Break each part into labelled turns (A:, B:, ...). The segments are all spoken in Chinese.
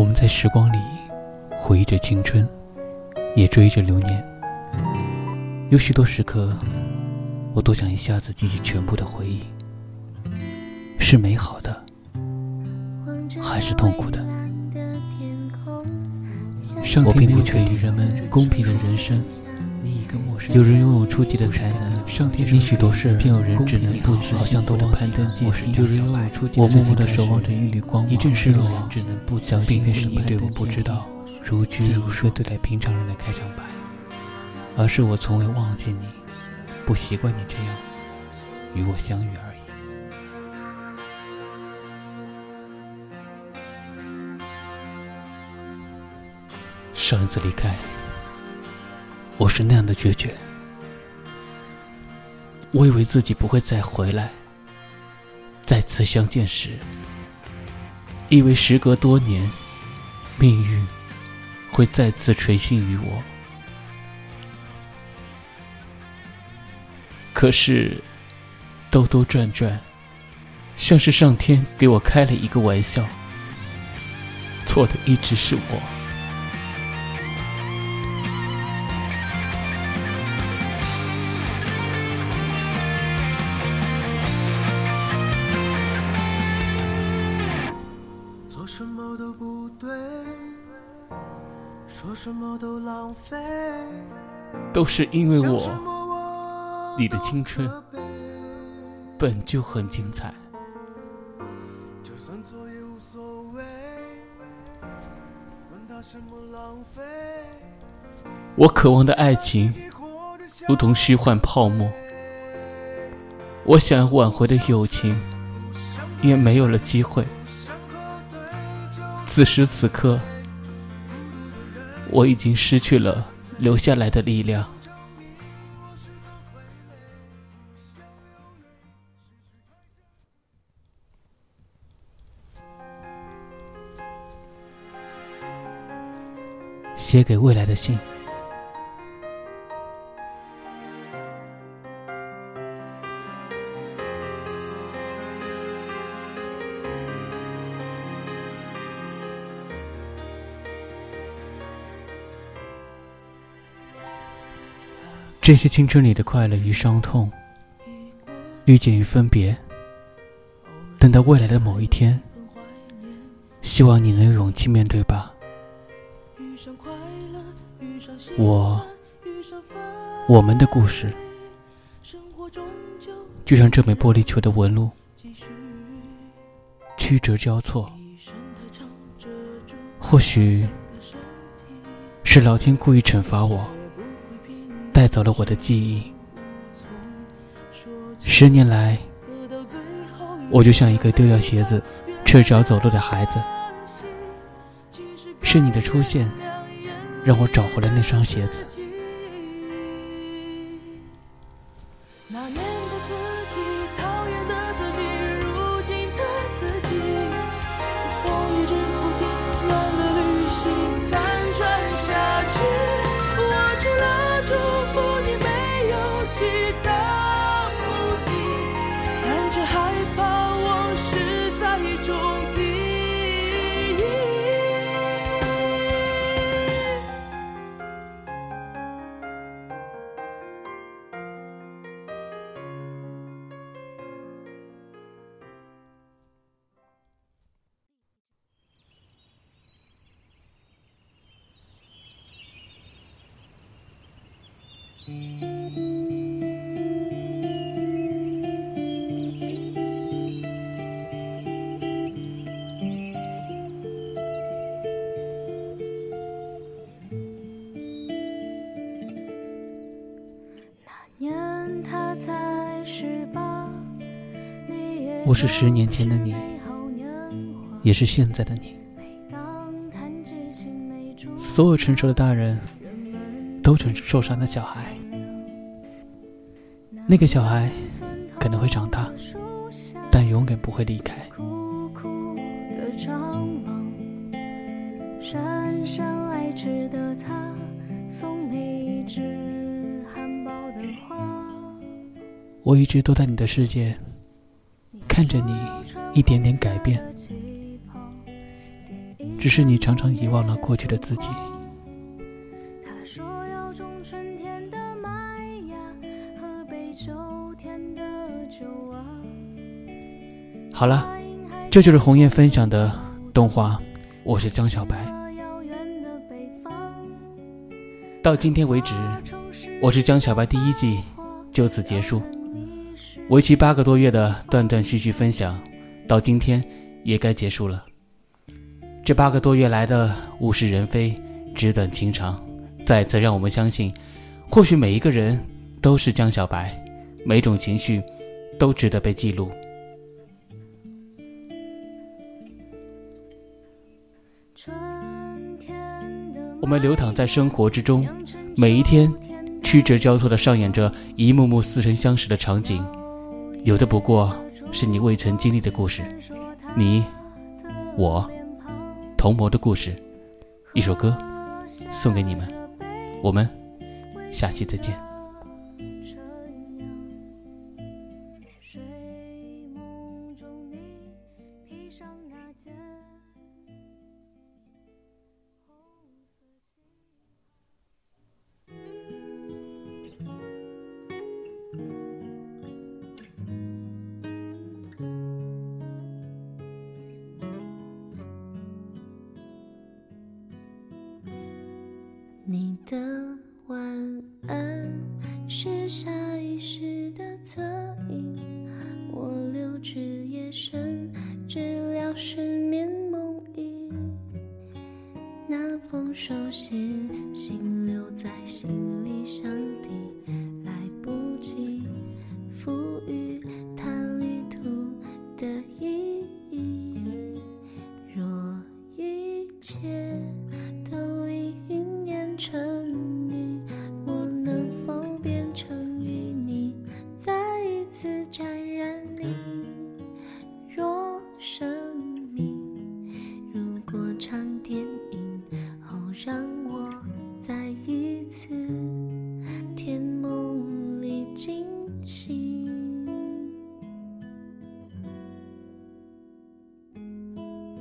A: 我们在时光里回忆着青春，也追着流年。有许多时刻，我都想一下子记起全部的回忆，是美好的，还是痛苦的？我并不确定人们公平的人生。有人拥有出奇的才能，上天你许多事，偏有人只能不自，好像都能攀登阶梯。有人拥有出奇的我默默的守望着一缕光芒，一阵失落，只能不辞，并非是你对我不知道，如居如说对待平常人的开场白，而是我从未忘记你，不习惯你这样与我相遇而已。上一次离开。我是那样的决绝，我以为自己不会再回来。再次相见时，以为时隔多年，命运会再次垂信于我。可是，兜兜转转，像是上天给我开了一个玩笑，错的一直是我。都是因为我，你的青春本就很精彩。我渴望的爱情如同虚幻泡沫，我想要挽回的友情也没有了机会。此时此刻，我已经失去了。留下来的力量。写给未来的信。这些青春里的快乐与伤痛，遇见与分别，等到未来的某一天，希望你能有勇气面对吧。我，我们的故事，就像这枚玻璃球的纹路，曲折交错。或许是老天故意惩罚我。带走了我的记忆。十年来，我就像一个丢掉鞋子、赤脚走路的孩子。是你的出现，让我找回了那双鞋子。我是十年前的你，也是现在的你。所有成熟的大人都成受伤的小孩，那个小孩可能会长大，但永远不会离开。我一直都在你的世界，看着你一点点改变。只是你常常遗忘了过去的自己。好了，这就是红叶分享的动画。我是江小白。到今天为止，我是江小白第一季就此结束。为期八个多月的断断续续分享，到今天也该结束了。这八个多月来的物是人非、纸短情长，再次让我们相信，或许每一个人都是江小白，每种情绪都值得被记录。我们流淌在生活之中，每一天曲折交错地上演着一幕幕似曾相识的场景，有的不过是你未曾经历的故事，你我同谋的故事。一首歌送给你们，我们下期再见。
B: 的晚安是下意识的侧影，我留至夜深，治疗失眠梦呓。那封手写信，留在行李箱底，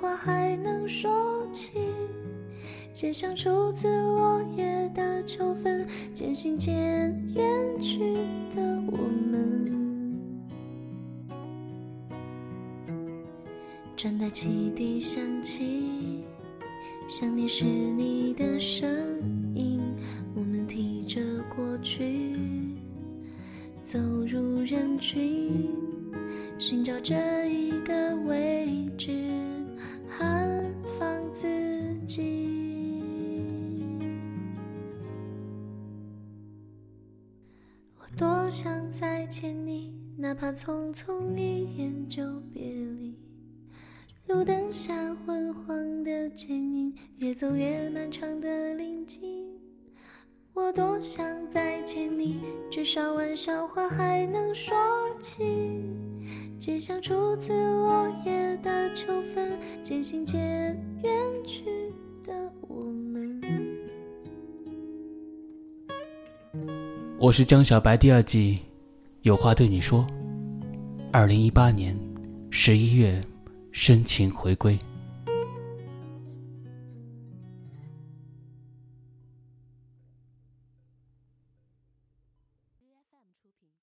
B: 话还能说起。街巷初次落叶的秋分，渐行渐远去的我们，站在汽笛响起。想念是你的声音，我们提着过去走入人群，寻找着哪怕匆匆一眼就别离。路灯下昏黄的剪影，越走越漫长的林径。我多想再见你，至少玩笑话还能说起。就像初次落叶的秋分，渐行渐远去的我们。
A: 我是江小白第二季有话对你说。二零一八年十一月，深情回归。